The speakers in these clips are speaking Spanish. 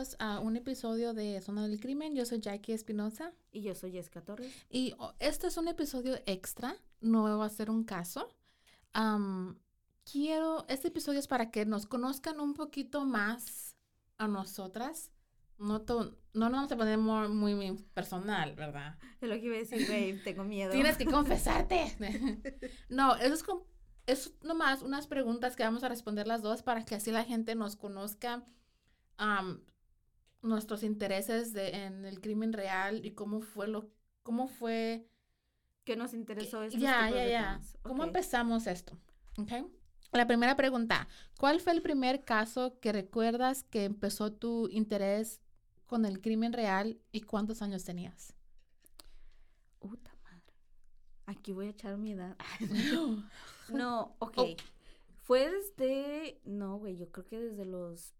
Bienvenidos a un episodio de Zona del Crimen. Yo soy Jackie Espinosa Y yo soy Jessica Torres. y oh, este es un episodio extra, no va a ser un caso. Quiero, este episodio es para que nos conozcan un poquito más a nosotras. No, to- no nos vamos a poner muy, muy, muy personal, ¿verdad? Es lo que iba a decir, güey, tengo miedo. Tienes que confesarte. no, eso es, es nomás unas preguntas que vamos a responder las dos para que así la gente nos conozca nuestros intereses de, en el crimen real y cómo fue lo, cómo fue, ¿Qué nos interesó ya, estos ya, tipos de ya, temas? cómo empezamos esto. La primera pregunta, ¿cuál fue el primer caso que recuerdas que empezó tu interés con el crimen real y cuántos años tenías? Puta madre. Aquí voy a echar mi edad. No, ok. Oh. Fue desde, no, güey, yo creo que desde los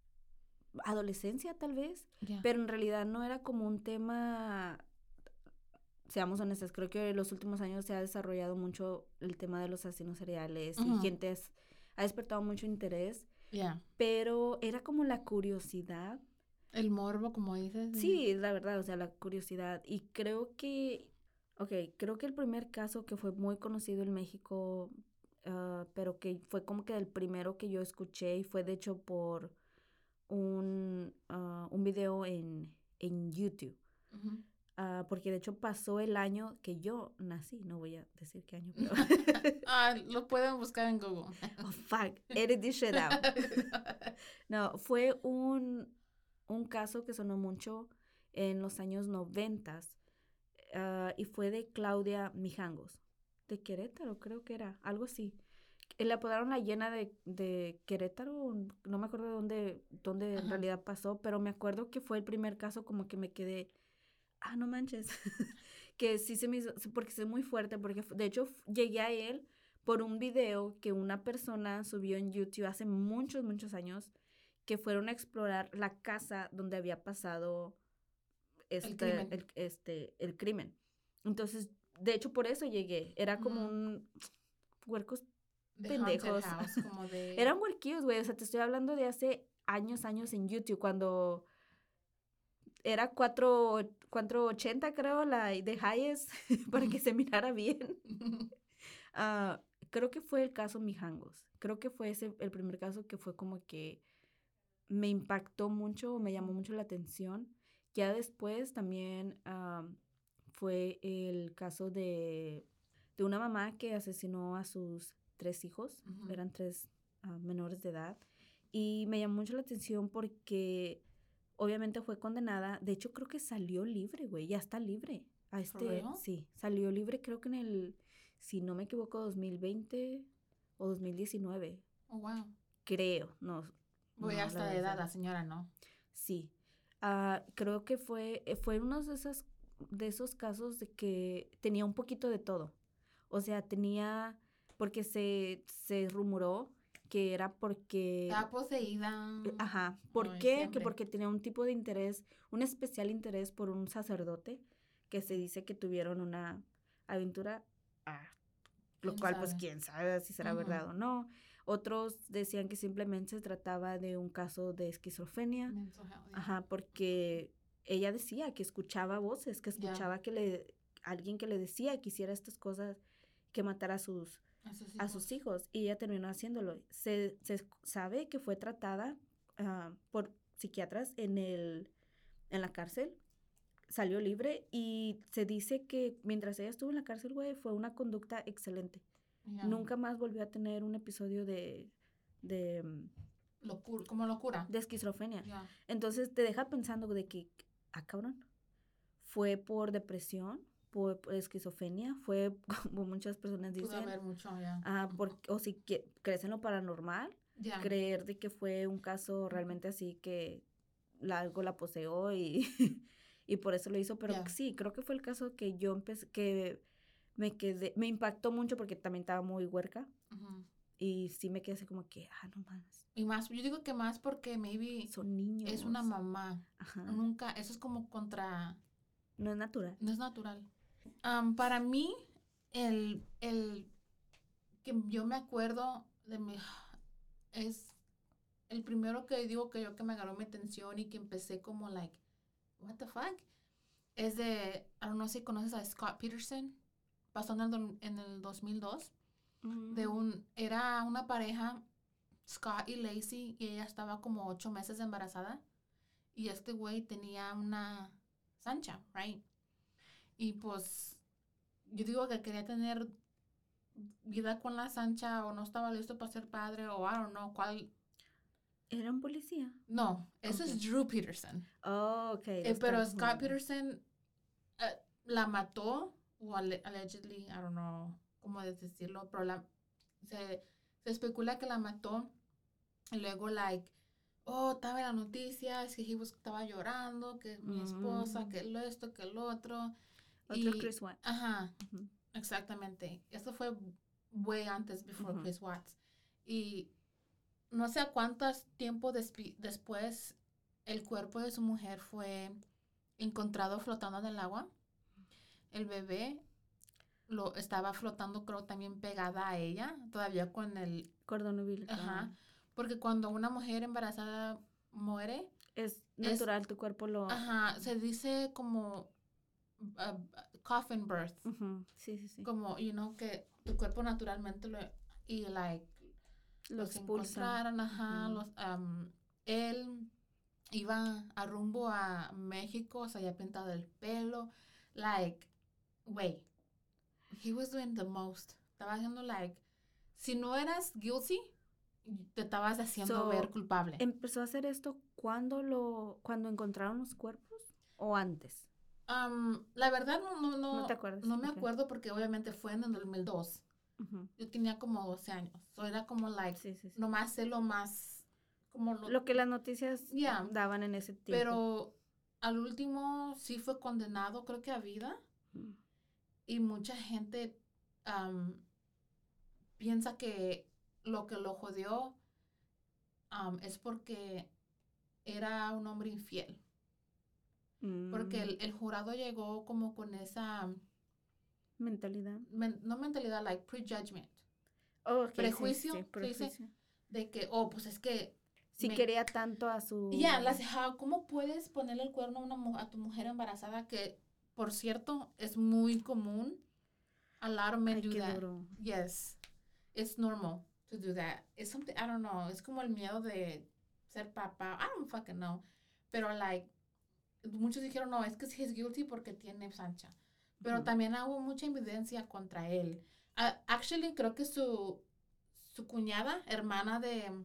adolescencia tal vez, pero en realidad no era como un tema, seamos honestas, creo que en los últimos años se ha desarrollado mucho el tema de los asesinos seriales Ujú. y gente es- ha despertado mucho interés, Ya. pero era como la curiosidad El morbo, como dices. Sí, la verdad, o sea, la curiosidad. Y creo que, ok, creo que el primer caso que fue muy conocido en México, ah, pero que fue como que el primero que yo escuché y fue de hecho por un, ah, un video en, en YouTube. Ah, porque de hecho pasó el año que yo nací, no voy a decir qué año, pero... Ah, lo pueden buscar en Google. oh, fuck, edit this shit out. No, fue un, un caso que sonó mucho en los años noventas y fue de Claudia Mijangos, de Querétaro, creo que era, algo así. Eh, Le apodaron la llena de, de Querétaro, no me acuerdo de dónde, dónde en realidad pasó, pero me acuerdo que fue el primer caso como que me quedé, ah, no manches, que sí se me hizo, porque es muy fuerte, porque de hecho llegué a él por un video que una persona subió en YouTube hace muchos, muchos años, que fueron a explorar la casa donde había pasado este, crimen. el, este, el crimen. Entonces, de hecho, por eso llegué. Era como un Haunted pendejos. House, como de... eran huerquillos, güey. O sea, te estoy hablando de hace años, años en YouTube, cuando era 4, 480, creo, la de highest, para que se mirara bien. Ah, creo que fue el caso Mijangos. Creo que fue ese el primer caso que fue como que me impactó mucho, me llamó mucho la atención. Ya después también ah, fue el caso de, de una mamá que asesinó a sus tres hijos, eran tres ah, menores de edad, y me llamó mucho la atención porque obviamente fue condenada, de hecho creo que salió libre, güey, ya está libre. A este, sí, salió libre creo que en el, si no me equivoco, 2020 o 2019, Oh, wow. creo, no. Voy no, hasta la de edad, la señora, ¿no? Sí. Ah, creo que fue, eh, fue uno de, esas, de esos casos de que tenía un poquito de todo. O sea, tenía, porque se, se rumoró que era porque... Está poseída. eh, Ajá. ¿Por qué? siempre. Que porque tenía un tipo de interés, un especial interés por un sacerdote que se dice que tuvieron una aventura, ah, lo ¿Quién cual pues quién sabe si será verdad o no. Otros decían que simplemente se trataba de un caso de esquizofrenia. Ajá, porque ella decía que escuchaba voces, que escuchaba que le alguien que le decía que hiciera estas cosas que matara a sus, A sus a sus hijos y ella terminó haciéndolo. Se, se sabe que fue tratada ah, por psiquiatras en, el, en la cárcel, salió libre y se dice que mientras ella estuvo en la cárcel, güey, fue una conducta excelente. Nunca más volvió a tener un episodio de, de, mm, Locura, como locura. de esquizofrenia. Entonces te deja pensando de que, ah, cabrón, fue por depresión, por, por esquizofrenia, fue como muchas personas Pudo dicen, haber mucho, ya. ah, por- o si que, crees en lo paranormal, Ya. creer de que fue un caso realmente así que la- algo la poseó y, y por eso lo hizo, pero Ya. sí, creo que fue el caso que yo empecé, que me quedé, me impactó mucho porque también estaba muy huerca y sí me quedé así como que, ah, no mames, Y más, yo digo que más porque maybe son niños. es una mamá. Ajá, Nunca, eso es como contra, no es natural. no es natural. Am, para mí, el, el que yo me acuerdo de mi, es el primero que digo que yo que me agarró mi atención y que empecé como like, what the fuck, es de, I don't know si conoces a Scott Peterson, pasó en el, en el 2002. de un, era una pareja, Scott y Lacey, y ella estaba como ocho meses embarazada, y este güey tenía una sancha, right? Y pues, yo digo que quería tener vida con la sancha, o no estaba listo para ser padre, o I don't know cuál. ¿Era un policía? No, ese Ok. es Drew Peterson. Oh, ok. Eh, pero Scott. Peterson eh, la mató, o allegedly, I don't know cómo decirlo, pero la, se, se especula que la mató. Y luego, like, oh, estaba en las noticias, que he was- estaba llorando, que mi esposa, Mm. que lo esto, que lo otro. Otro y- Chris Watts. Ajá, exactamente. Eso fue way antes, before. Chris Watts. Y no sé a cuántos tiempo despi- después el cuerpo de su mujer fue encontrado flotando en el agua. El bebé lo estaba flotando, creo, también pegada a ella, todavía con el... Cordón umbilical. Ajá. Porque cuando una mujer embarazada muere, Es Es- natural, tu cuerpo lo... ajá, se dice como uh, coffin birth. Ujú, Sí, sí, sí. como, you know, que tu cuerpo naturalmente lo, y like, Lo los expulsa. encontraron, ajá, Ujú. los, am, él iba a rumbo a México, se había pintado el pelo, like, wait, he was doing the most, estaba haciendo like, si no eras guilty, te estabas haciendo So, ver culpable. ¿Empezó a hacer esto cuando lo, cuando encontraron los cuerpos o antes? Am, la verdad no, no, no, No te acuerdas, no me acuerdo porque obviamente fue en el 2002, Ujú, yo tenía como 12 años, so era como like, Sí, sí, sí. nomás sé lo más, como lo, Lo que las noticias Yeah. daban en ese tiempo. pero al último sí fue condenado, creo que a vida, Mm. y mucha gente piensa que lo que lo jodió es porque era un hombre infiel, porque Mm, el, el jurado llegó como con esa, Mentalidad. men- no mentalidad, like prejudgment, Oh, ok, sí, Prejuicio, sí, dice. prejuicio. de que, oh, pues es que Si me- quería tanto a su... Ya, how- ¿cómo puedes ponerle el cuerno a, una, a tu mujer embarazada que, por cierto, es muy común? A lot of men Ay, do qué that. duro. Yes, it's normal to do that. It's something, I don't know, es como el miedo de ser papá. I don't fucking know. Pero, like, muchos dijeron, no, es que he's guilty porque tiene sancha. Pero también hubo mucha evidencia contra él. Actually, creo que su, su cuñada, hermana de, de,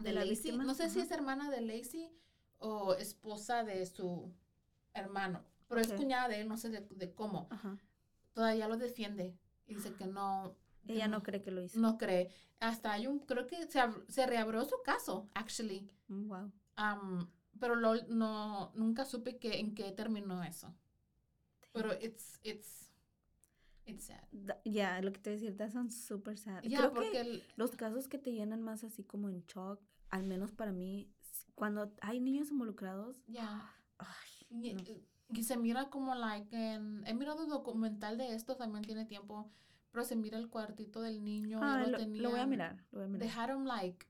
¿De la Lacey, víctima? no sé si es hermana de Lacey o esposa de su hermano, pero es cuñada de él, no sé de, de cómo. Todavía lo defiende y dice que no. Ella no cree que lo hizo. No cree. Hasta hay un, creo que se, se reabrió su caso, actually. Mm, Wow. Um, pero lo, no, nunca supe que, en qué terminó eso. Pero it's, it's, it's sad. Ya, lo que te decía, that sounds super sad. Ya, Creo porque que el- los casos que te llenan más así como en shock, al menos para mí, cuando hay niños involucrados, ya. ay, Y, no. y se mira como like en, he mirado un documental de esto, también tiene tiempo, pero se mira el cuartito del niño. Ah, lo, lo, lo voy a tenían- mirar, lo voy a mirar. Dejaron like,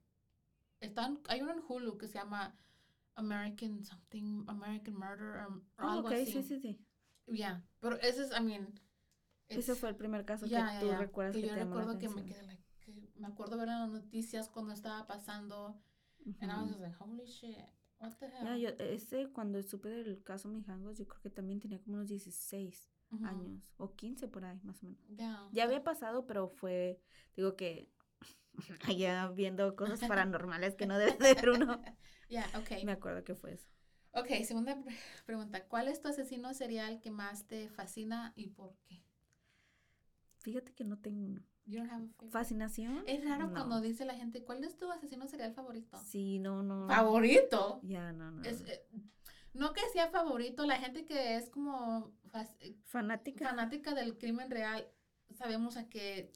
están, hay uno en Hulu que se llama American something, American Murder, um, o Ah, algo ok, así. sí, sí, sí. Yeah, pero ese es, I mean, Ese fue el primer caso ya, que ya, tú recuerdas que que, yo te recuerdo que me quedé like, que me acuerdo ver en las noticias cuando estaba pasando and I was just like holy shit what the hell yo, ese, cuando supe del caso Mijangos, yo creo que también tenía como unos 16 Ujú. años, o 15 por ahí, más o menos. Ya había pasado, pero fue, digo que, allá viendo cosas paranormales que no debe de ver uno. Ya, okay. Me acuerdo que fue eso. Ok, segunda pre- pregunta. ¿Cuál es tu asesino serial que más te fascina y por qué? Fíjate que no tengo? ¿Fascinación? Es raro No. cuando dice la gente, ¿cuál es tu asesino serial favorito? Sí, no, no. ¿Favorito? Ya, no, no. Es, no. eh, no que sea favorito, la gente que es como Fanática. fanática del crimen real, sabemos a qué,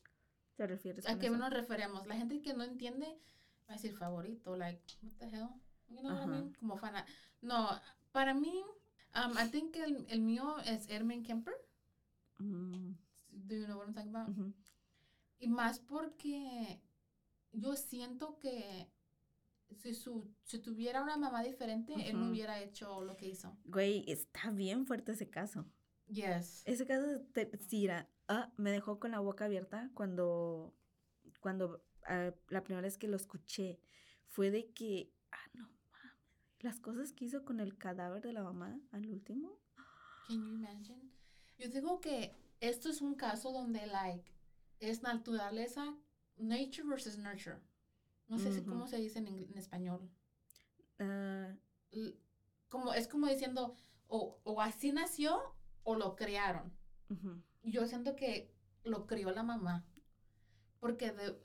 ¿Te refieres a qué eso? nos referemos. La gente que no entiende va a decir favorito, like, what the hell? You know what I mean? Como fana. No, para mí, um, I think el, el mío es Ermin Kemper. Mm, Do you know what I'm talking about? Y más porque yo siento que si, su, si tuviera una mamá diferente, él no hubiera hecho lo que hizo. Güey, está bien fuerte ese caso. Yes. Ese caso, te, sí, era, ah, me dejó con la boca abierta cuando, cuando ah, la primera vez que lo escuché fue de que, ah, no mames, las cosas que hizo con el cadáver de la mamá al último. Can you imagine? Yo digo que esto es un caso donde, like, es naturaleza, nature versus nurture. No sé si cómo se dice en, en español. Ah, Como, es como diciendo, o, o así nació o lo crearon. yo siento que lo crió la mamá. Porque de-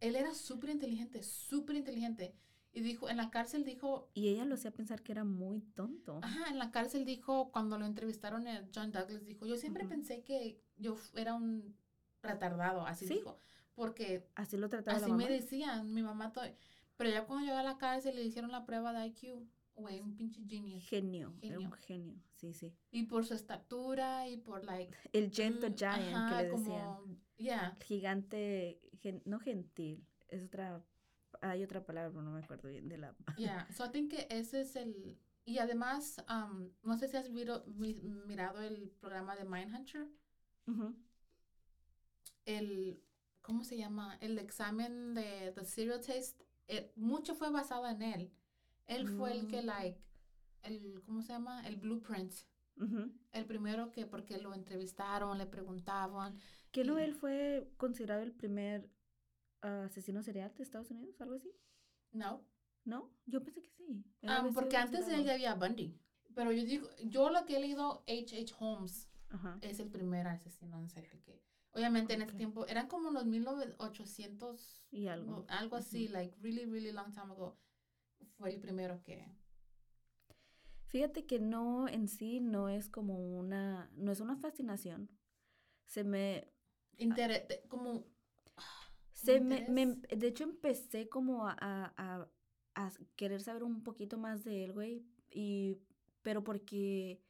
él era súper inteligente, súper inteligente. Y dijo, en la cárcel dijo, Y ella lo hacía pensar que era muy tonto. ajá, en la cárcel dijo, cuando lo entrevistaron John Douglas, dijo, yo siempre pensé que yo era un retardado, así Sí. dijo. Porque Así lo trataba la así mamá. me decían, mi mamá, pero ya cuando llegó a la cárcel le hicieron la prueba de IQ, güey, un pinche genius. Genio, era un Genio. Sí, sí. Y por su estatura y por, like, El gentle mm, giant ajá, que le como, decían. yeah. Gigante, gen- no gentil, es otra, hay otra palabra, pero no me acuerdo bien de la... Yeah, so I think que ese es el... Y además, um, no sé si has viro- mirado el programa de Mindhunter, Ujú. el... ¿Cómo se llama? El examen de The Serial Test, eh, mucho fue basado en él. Él fue el que, Mm. like, el, ¿cómo se llama? El blueprint. El primero que, porque lo entrevistaron, le preguntaban. Que no, él fue considerado el primer ah, asesino serial de Estados Unidos, algo así. No, ¿No? Yo pensé que sí. Um, porque antes de él ya había Bundy. Pero yo digo, yo lo que he leído, H.H. Holmes, Ajá. es el primer asesino en serie que obviamente en ese tiempo eran como los 1800 Y algo. algo así like really really long time ago fue el primero que Fíjate que no, en sí, no es como una, no es una fascinación. Se me, intere- te- como se me, me- de hecho empecé como a, a, a- querer saber un poquito más de él, güey, y, pero porque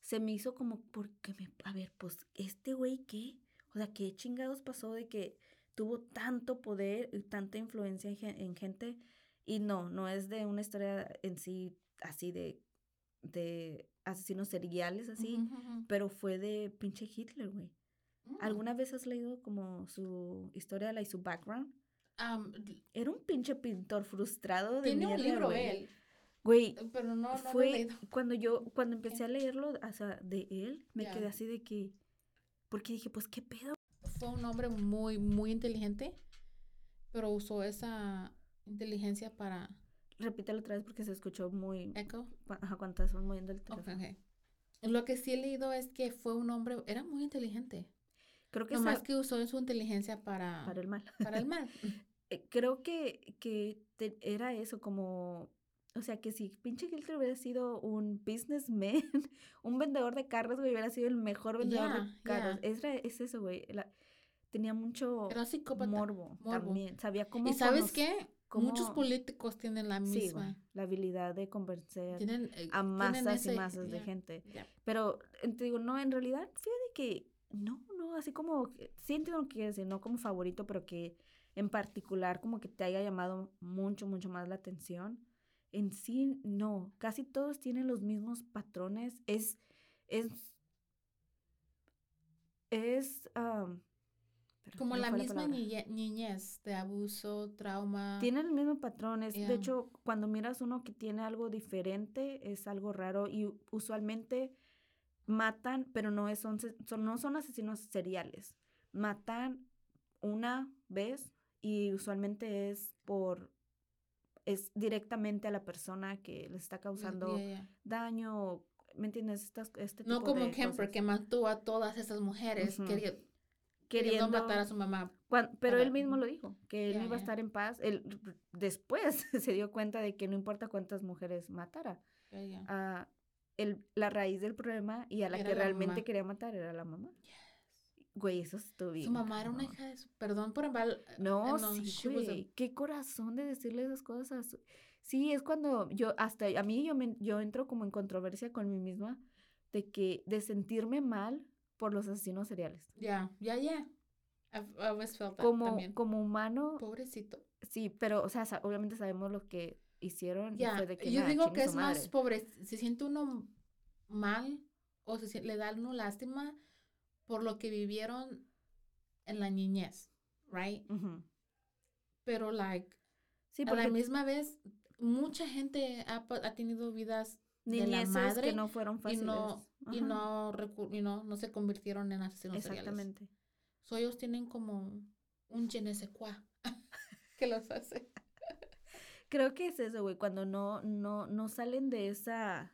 se me hizo como, porque me, a ver, pues, ¿este güey qué? O sea, ¿qué chingados pasó de que tuvo tanto poder y tanta influencia en gente? Y no, no es de una historia en sí así de, de asesinos seriales así, pero fue de pinche Hitler, güey. Mm. ¿Alguna vez has leído como su historia like, su background? D- Era un pinche pintor frustrado de tiene un mierda, libro güey. él Güey, pero no no lo he fue leído. cuando yo, cuando empecé a leerlo, o sea, de él, me quedé así de que, porque dije, pues, ¿qué pedo? fue un hombre muy muy inteligente pero usó esa inteligencia para Repítelo otra vez porque se escuchó muy, cu- ajá, cuando estás moviendo el teléfono. Lo que sí he leído es que fue un hombre, era muy inteligente. Creo que Nomás que usó su inteligencia para, para el mal. para el mal. Eh, Creo que, que te- era eso, como, o sea, que si pinche Hitler hubiera sido un businessman, un vendedor de carros, güey, hubiera sido el mejor vendedor de carros. Es, es eso, güey. la- tenía mucho Era psicópata. morbo, morbo. también. Sabía cómo ¿Y sabes qué? Muchos políticos tienen la Sí, misma. la habilidad de convencer tienen, eh, a masas y masas de gente. Pero eh, te digo, no, en realidad, fíjate que no, no, así como, sí entiendo que decir, no como favorito, pero que en particular como que te haya llamado mucho, mucho más la atención. En sí, no, casi todos tienen los mismos patrones. Es, es, Es... pero Como la misma niñez de abuso, trauma. Tienen el mismo patrón. es- Yeah. De hecho, cuando miras uno que tiene algo diferente, es algo raro y usualmente matan, pero no, es, son, son- no son asesinos seriales. Matan una vez y usualmente es por es directamente a la persona que les está causando yeah, yeah. daño, ¿me entiendes? Estas, este No tipo como de Kemper cosas. que mató a todas esas mujeres queriendo queriendo matar a su mamá. Cuan- pero Para- él mismo lo dijo, que él no iba a estar en paz. Él después se dio cuenta de que no importa cuántas mujeres matara, Yeah, yeah. ah, el- la raíz del problema y a la Era que la realmente mamá. quería matar era la mamá. Güey, eso estuvo bien. Su mamá era una hija de su... Perdón por mal... No, no, sí, was a- güey. Qué corazón de decirle esas cosas. Sí, es cuando yo, hasta a mí yo, me, yo entro como en controversia con mí misma de que, de sentirme mal por los asesinos seriales. Ya, ya, ya. I've I always felt that Como, también. como humano, Pobrecito. Sí, pero, o sea, obviamente sabemos lo que hicieron. y Ya, fue de que, yo "Nah, digo que es más madre". pobre. Se siente uno mal o se le da uno lástima por lo que vivieron en la niñez, right? Ujú. Pero, like, Sí, a porque la misma vez, mucha gente ha, ha tenido vidas de la niñeces madre que no fueron y fáciles. no, y no, y no, no se convirtieron en asesinos seriales. Exactamente. So, ellos tienen como un je ne sais quoi que los hace. Creo que es eso, güey, cuando no, no, no salen de esa,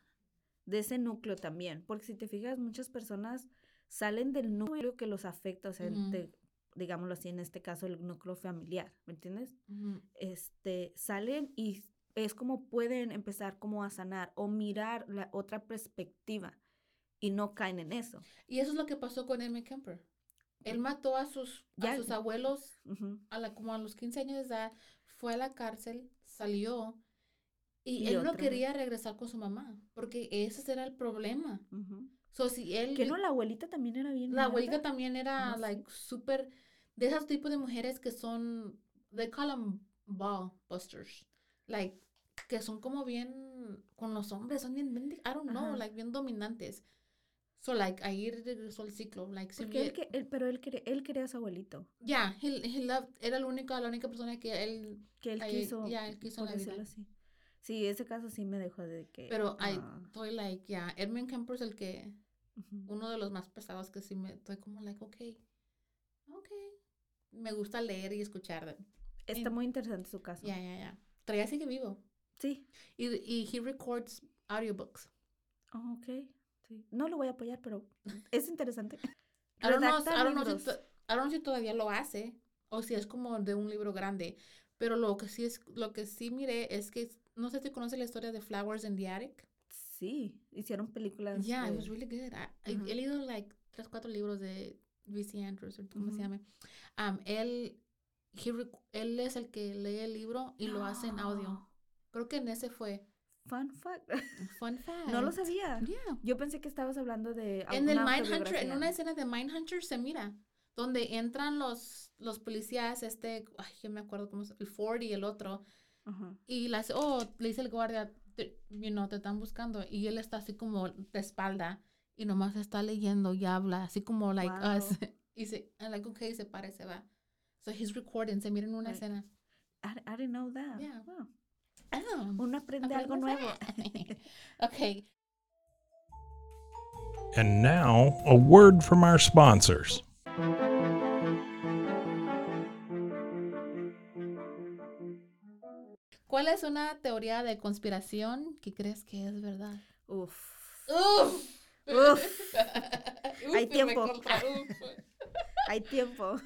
de ese núcleo también. Porque si te fijas, muchas personas salen del núcleo que los afecta, o sea, de- digámoslo así, en este caso, el núcleo familiar, ¿me entiendes? Este, salen y es como pueden empezar como a sanar o mirar la otra perspectiva y no caen en eso. Y eso es lo que pasó con Emmett Kemper. Él mató a sus, a sus abuelos Ujú. a la, como a los 15 años de edad, fue a la cárcel, salió y, Y él no quería regresar con su mamá porque ese era el problema. Ujú. So, si él, Que no, la abuelita también era bien. la abuelita también era Ah, like súper de esos tipos de mujeres que son, they call them ball busters, like que son como bien con los hombres, son bien, I don't know, Ajá. like bien dominantes. So like ahí regresó el ciclo, like Porque él, que, él- pero él, quería- él quería a su abuelito. Yeah, he, he loved, era el único, la única persona que él, Que él quiso. ya, él quiso en por la vida. decirlo así. Sí, ese caso sí me dejó de que. pero I, ah, estoy like, yeah, Edmund Kemper es el que, uno de los más pesados que sí me, estoy como like, okay, okay. Me gusta leer y escuchar. Está muy interesante su caso. Ya, ya, ya. Todavía sigue vivo. Sí. Y, y he records audiobooks. Oh, ok. Sí. No lo voy a apoyar, pero es interesante. I don't know, I don't know si libros. to- I don't know si todavía lo hace o si es como de un libro grande. Pero lo que sí es, lo que sí miré es que, no sé si conoce la historia de Flowers in the Attic. Sí, hicieron películas. Yeah, it de- was really good. I- I- Ajá. He leído like tres, cuatro libros de V.C. Andrews, o ¿cómo se Ujú. llama? Um, él, he él es el que lee el libro y lo hace en audio. Creo que en ese fue. Fun fact. Fun fact. No lo sabía. Yeah. Yo pensé que estabas hablando de. En el Mindhunter, en una escena de Mindhunter se mira, donde entran los, los policías, este, ay, yo me acuerdo cómo es, el Ford y el otro, Ajá. y las, oh, le dice el guardia, te, you know, te están buscando, y él está así como de espalda, y nomás está leyendo y habla, así como like Wow. us, y se, and like, okay, se para y se va. So he's recording, se mira en una escena. I, I didn't know that. Yeah. Wow. Oh, Uno aprende algo nuevo. okay, And now, a word from our sponsors. ¿cuál es una teoría de conspiración que crees que es verdad? Uf. Uf. Uf. Hay tiempo. uf. Hay tiempo.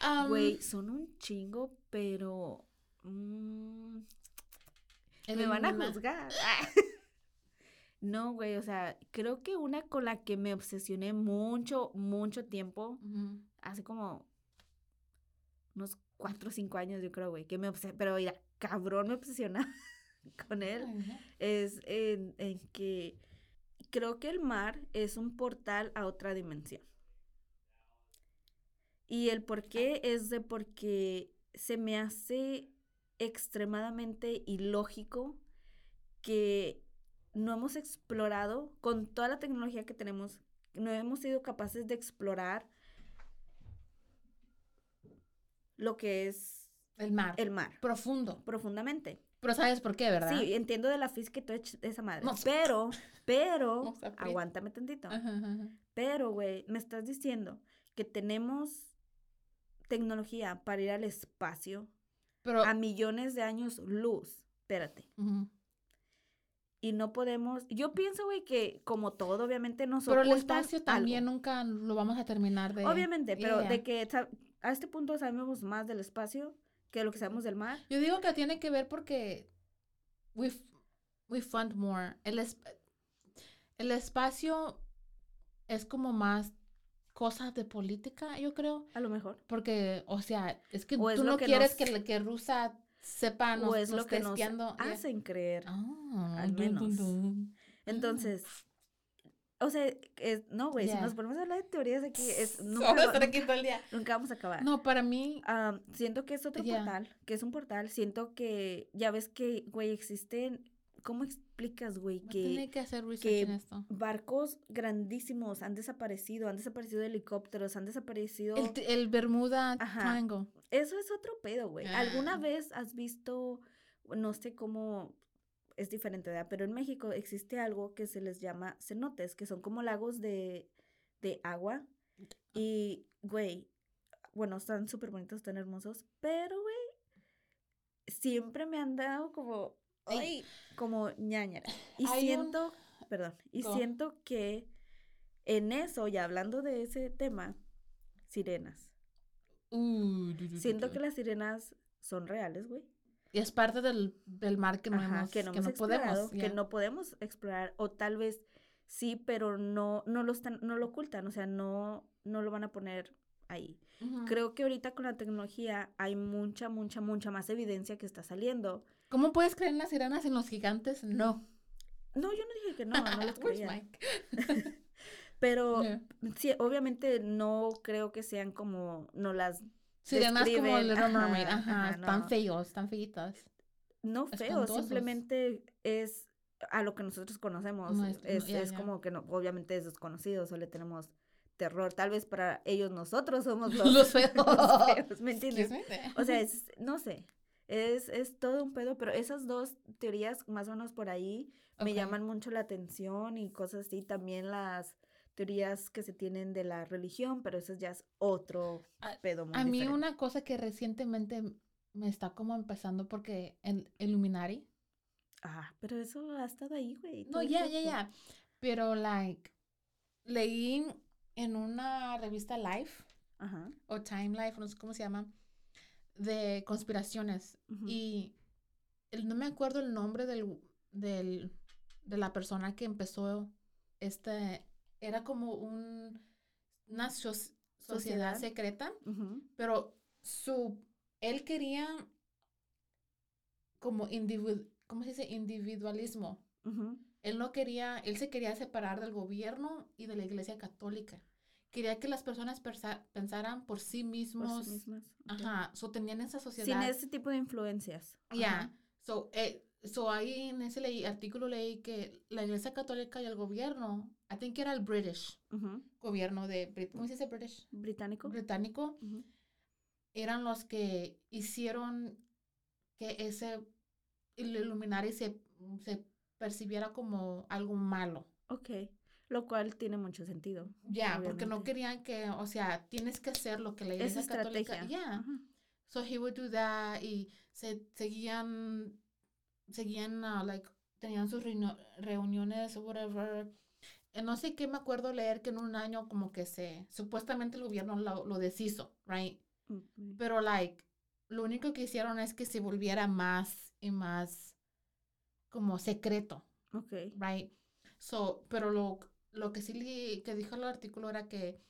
Am, Güey, son un chingo, pero. mm, me van a juzgar. No, güey, o sea, creo que una con la que me obsesioné mucho, mucho tiempo, hace como unos cuatro o cinco años, yo creo, güey, que me obsesioné, pero mira, cabrón me obsesiona con él, es en, en que creo que el mar es un portal a otra dimensión. Y el por qué es de porque se me hace extremadamente ilógico que no hemos explorado con toda la tecnología que tenemos no hemos sido capaces de explorar lo que es El mar. el mar profundo. profundamente. Pero sabes por qué, ¿verdad? Sí, entiendo de la física y esa madre. No. Pero, pero, No aguántame tantito. Ajá, ajá, ajá. Pero, güey, me estás diciendo que tenemos tecnología para ir al espacio Pero. a millones de años luz. Espérate. ujú. Y no podemos. Yo pienso, güey, que como todo, obviamente nos Pero el espacio algo. también nunca lo vamos a terminar de. Obviamente, pero Yeah. de que a este punto sabemos más del espacio que lo que sabemos del mar. Yo digo que tiene que ver porque we, we fund more. El, es- el espacio es como más cosas de política, yo creo. A lo mejor. Porque, o sea, es que O tú no que quieres nos- que, que Rusia sepa, nos, o es nos lo que nos hacen creer. Ah, al dun, dun, menos. dun. Entonces, o sea, es- no, güey, si nos ponemos a hablar de teorías aquí, es, nunca, Vamos a va- estar aquí todo el día. nunca vamos a acabar. No, para mí, Am, siento que es otro Yeah. portal, que es un portal. Siento que, ya ves que, güey, existen, ¿cómo explicas, güey? a tener Que que hacer research que en esto. barcos grandísimos han desaparecido, han desaparecido helicópteros, han desaparecido... El, el Bermuda. Triangle. Eso es otro pedo, güey. ¿Alguna Ah. vez has visto, no sé cómo es diferente, ¿verdad? Pero en México existe algo que se les llama cenotes, que son como lagos de, de agua. Y, güey, bueno, están súper bonitos, están hermosos, pero, güey, siempre me han dado como, Ay. como ñañara. Y Hay un- siento, perdón, y siento que en eso, y hablando de ese tema, sirenas. Uh, du, du, du, Siento que las sirenas son reales, güey. Y es parte del, del mar que no, Ajá, hemos, que no hemos podemos. que no podemos explorar, o tal vez sí, pero no, no lo están, no lo ocultan, o sea, no, no lo van a poner ahí. Creo que ahorita con la tecnología hay mucha, mucha, mucha más evidencia que está saliendo. ¿Cómo puedes creer en las sirenas y en los gigantes? No. No, yo no dije que no, no Where's creía. Pero Yeah. sí, obviamente no creo que sean como no las Sirenas como describen, el Little Mermaid. ajá, Ajá, no. feos, están feitas. no feos, simplemente es a lo que nosotros conocemos. No es- como que no, obviamente es desconocido, solo tenemos terror. Tal vez para ellos nosotros somos los, Los feos. los feos, ¿me entiendes? Me. O sea, es, no sé, es, es todo un pedo, pero esas dos teorías más o menos por ahí me llaman mucho la atención y cosas así. También las teorías que se tienen de la religión, pero eso ya es otro A- pedo muy A mí diferente. una cosa que recientemente me está como empezando porque el Illuminati. Ah, pero eso ha estado ahí, güey. No, ya, ya, ya. Pero, like, leí en una revista Life Ajá. o Time Life, no sé cómo se llama, de conspiraciones. Y el- no me acuerdo el nombre del, del, de la persona que empezó este, era como un, una so- sociedad, Sociedad. secreta, pero su, él quería como individu, ¿cómo se dice? Individualismo. Él no quería, él se quería separar del gobierno y de la iglesia católica. Quería que las personas pensaran por sí Por mismos. sí mismas. Ajá, so tenían esa sociedad. Sin ese tipo de influencias. Ya, Ajá. so, eh, so ahí en ese leí- artículo leí que la iglesia católica y el gobierno, I think era el British, gobierno de, ¿cómo se dice British? Británico. Británico, eran los que hicieron que ese el Illuminati se, se percibiera como algo malo. Ok. Lo cual tiene mucho sentido. Ya, porque no querían que, o sea, tienes que hacer lo que la Es iglesia católica. Ya. Ajá. So he would do that y se seguían, seguían, uh, like, tenían sus reunio- reuniones o whatever. Eh, No sé qué me acuerdo leer que en un año como que se, supuestamente el gobierno lo, lo deshizo, right? Pero, like, lo único que hicieron es que se volviera más y más como secreto, Ok. right? So, pero lo, lo que sí li- que dijo el artículo era que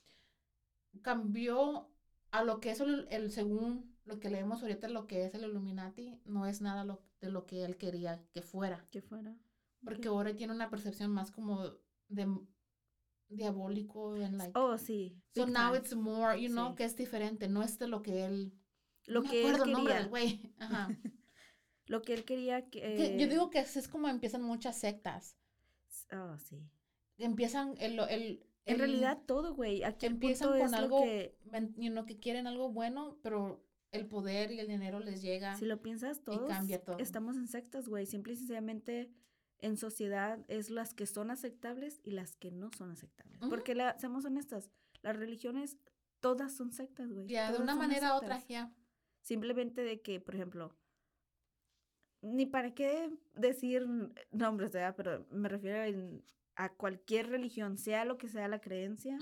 cambió a lo que es el, el- según lo que leemos ahorita, lo que es el Illuminati, no es nada lo, de lo que él quería que fuera. Que fuera. Porque ahora tiene una percepción más como de diabólico and like Oh, sí. so big now time. it's more you know Sí. que es diferente no es de lo que él Lo no que él acuerdo el nombre quería. del güey ajá Lo que él quería que... Que yo digo que así es como empiezan muchas sectas Oh, sí. Empiezan el, el, En el- realidad todo, güey. Aquí empiezan punto con es algo lo que, ven- you know, que quieren algo bueno, pero el poder y el dinero les llega. si lo piensas, todos cambia todo. estamos en sectas, güey. Simple y sencillamente en sociedad es las que son aceptables y las que no son aceptables. Porque la, seamos honestas, las religiones todas son sectas, güey. Ya, de una manera u otra, ya. Simplemente de que, por ejemplo, ni para qué decir nombres, ¿verdad? Pero me refiero en- a cualquier religión, sea lo que sea la creencia,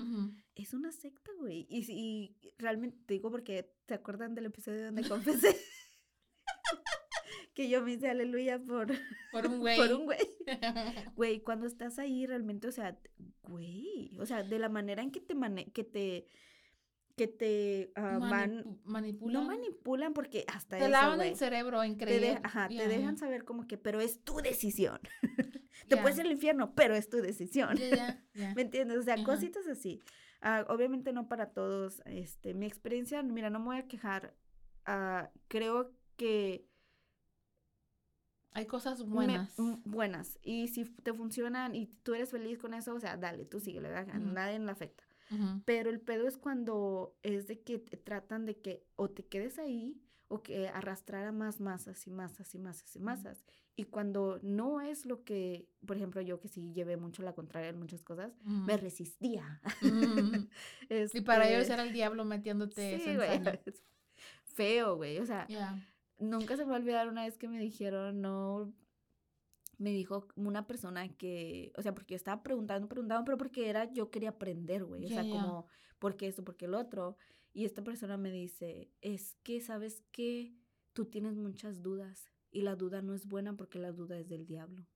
es una secta, güey. Y, y realmente te digo porque te acuerdan del episodio donde confesé que yo me hice aleluya por, Por un güey. por un güey. Güey, cuando estás ahí realmente, o sea, güey, o sea, de la manera en que te mane que te que te ah, van Manipu- manipulan. no manipulan porque hasta Te eso, lavan el cerebro en te, creer. de- ajá, te dejan saber como que, pero es tu decisión. te puedes ir al infierno, pero es tu decisión. ¿Me entiendes? O sea, cositas así. Ah, obviamente no para todos. Este, mi experiencia, mira, no me voy a quejar. Ah, creo que Hay cosas buenas. mm, buenas. Y si te funcionan y tú eres feliz con eso, o sea, dale, tú sigue, ¿verdad? A Ujú. nadie le afecta. Ujú. Pero el pedo es cuando es de que te tratan de que o te quedes ahí o que arrastrara más masas y masas y masas y masas. Y cuando no es lo que, por ejemplo, yo que sí llevé mucho la contraria en muchas cosas, me resistía. Ujú. Y para ellos Este, era el diablo metiéndote Sí, esa Feo, güey. O sea, nunca se me va a olvidar una vez que me dijeron, no. Me dijo una persona que, o sea, porque yo estaba preguntando, preguntando, pero porque era, yo quería aprender, güey. O Ya, sea, ya. como, ¿por qué esto? ¿Por qué el otro? Y esta persona me dice, es que, ¿sabes qué? Tú tienes muchas dudas y la duda no es buena porque la duda es del diablo.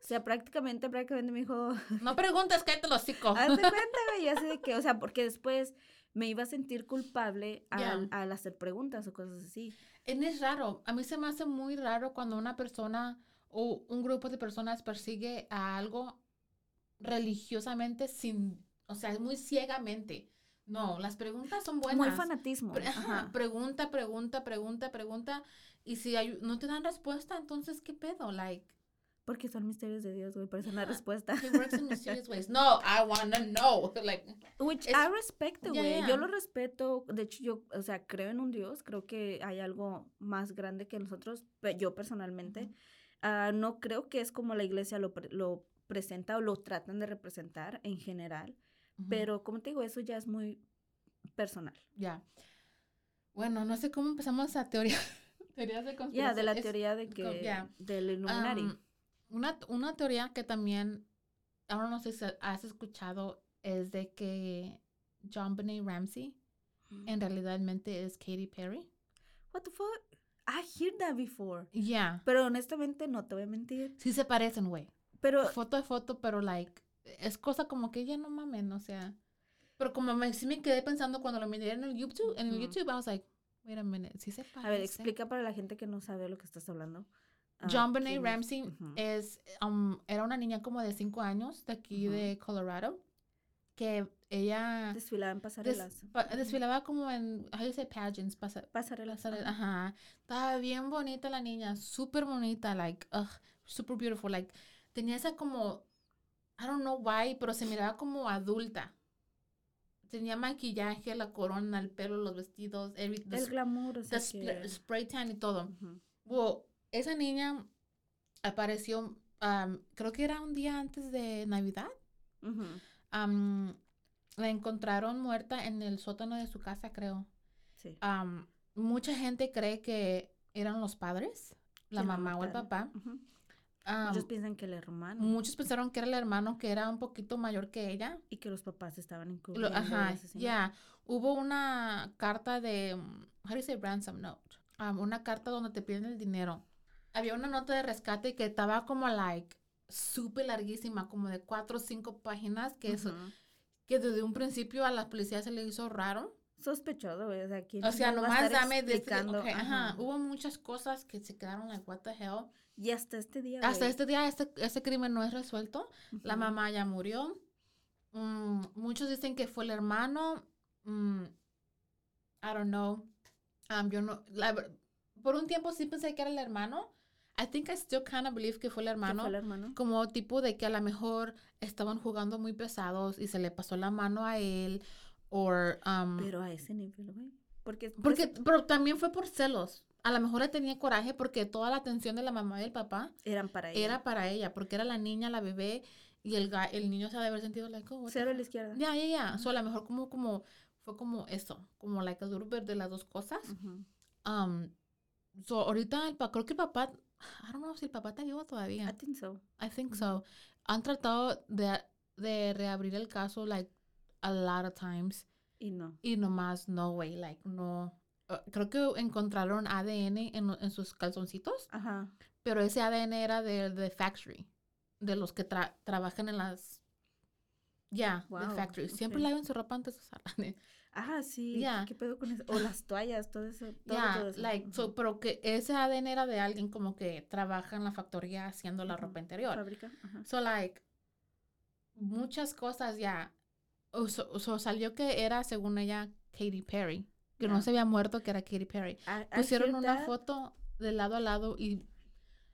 O sea, prácticamente, prácticamente me dijo, No preguntes, cállate los hocico. Hazte cuenta, güey, y así de que, o sea, porque después me iba a sentir culpable Ya. al, al hacer preguntas o cosas así. Es raro. A mí se me hace muy raro cuando una persona o un grupo de personas persigue a algo religiosamente sin, o sea, muy ciegamente. No, las preguntas son buenas. Muy fanatismo. Pre- ajá. Pregunta, pregunta, pregunta, pregunta. Y si hay- no te dan respuesta, entonces, ¿qué pedo? Like, Porque son misterios de Dios, güey, por eso no hay respuesta. he works in mysterious ways. No, I wanna know. Like, Which I respect, güey. ya. Yo lo respeto. De hecho, yo, o sea, creo en un Dios. Creo que hay algo más grande que nosotros. Yo personalmente. Ujú. Ah, no creo que es como la iglesia lo, pre- lo presenta o lo tratan de representar en general. Pero, como te digo, eso ya es muy personal. Ya. Bueno, no sé cómo empezamos a teoría. Teorías de Ya, conspiración. de la Es- teoría de que. Del Illuminati. Una, una teoría que también, ahora no sé si has escuchado, es de que John Benet Ramsey en realidad es Katy Perry. What the fuck? I heard that before. Ya. Pero honestamente no te voy a mentir. Sí se parecen, güey. Pero Foto de foto, pero like, es cosa como que ya no mamen, o sea. Pero como me, sí me quedé pensando cuando lo miré en el YouTube, en el. YouTube, I was like, wait a minute, sí se parecen. a ver, explica para la gente que no sabe lo que estás hablando. Ah, John Benet. Ramsey Ujú. es, um, era una niña como de 5 años de aquí de Colorado, que ella Desfilaba en des- pasarelas. pa- desfilaba como en, you say pageants, pasa- Pasarelas. pasare- ajá. Estaba bien bonita la niña, súper bonita, like, ugh, super beautiful, like, tenía esa como, I don't know why, pero se miraba como adulta. Tenía maquillaje, la corona, el pelo, los vestidos, every, the, El glamour, o the sea spray, que... spray tan y todo. Ujú. Well, esa niña apareció, am, creo que era un día antes de Navidad. Ujú. am, la encontraron muerta en el sótano de su casa, creo. Sí. Am, mucha gente cree que eran los padres, la mamá o el papá. Muchos piensan que el hermano muchos pensaron que era el hermano que era un poquito mayor que ella. y que los papás estaban al ajá, ya. Hubo una carta de, how do you say ransom note? Am, una carta donde te piden el dinero. Había una nota de rescate que estaba como like súper larguísima, como de cuatro o cinco páginas, que Ujú. Que desde un principio a la policía se le hizo raro. Sospechoso, güey. O sea, ¿quién O sea, nomás dame de este- explicando? ok, ajá. Ajá. Hubo muchas cosas que se quedaron like, what the hell. Y hasta este día, Hasta güey. este día este, este crimen no es resuelto. La Ujú. mamá ya murió. Mm, muchos dicen que fue el hermano. Mm, I don't know. Um, yo no, la por un tiempo sí pensé que era el hermano. I think I still kind of believe que fue el ¿Qué hermano. fue el hermano? Como tipo de que a lo mejor estaban jugando muy pesados y se le pasó la mano a él. O, um, Pero a ese nivel, güey. Porque, porque, pero también fue por celos. A lo mejor le tenía coraje porque toda la atención de la mamá y del papá eran para ella. era para ella, porque era la niña, la bebé, y el, el niño se ha de haber sentido like, oh, Cero a la izquierda. Ya, ya, ya. So, a lo mejor como, como, fue como eso, como like a de las dos cosas. Um, so, ahorita el creo que el papá, I don't know si el papá está vivo I todavía. think so. I think so. Han tratado de, de reabrir el caso like a lot of times Y no. y nomás no way, like no. Uh, creo que encontraron ADN en, en sus calzoncitos, Ajá. pero ese ADN era de, de factory, de los que tra- trabajan en las, ya, de Wow, factory. Siempre ok. lavan su ropa antes de usarla. Ah, sí. ¿Qué pedo con eso? O las toallas, todo eso. Todo, Ya, todo eso. like, so, pero que ese ADN era de alguien como que trabaja en la factoría haciendo la ropa interior. Fábrica. So, like, muchas cosas ya. o so- so salió que era, según ella, Katy Perry. Que no se había muerto, que era Katy Perry. I- Pusieron una that. foto de lado a lado y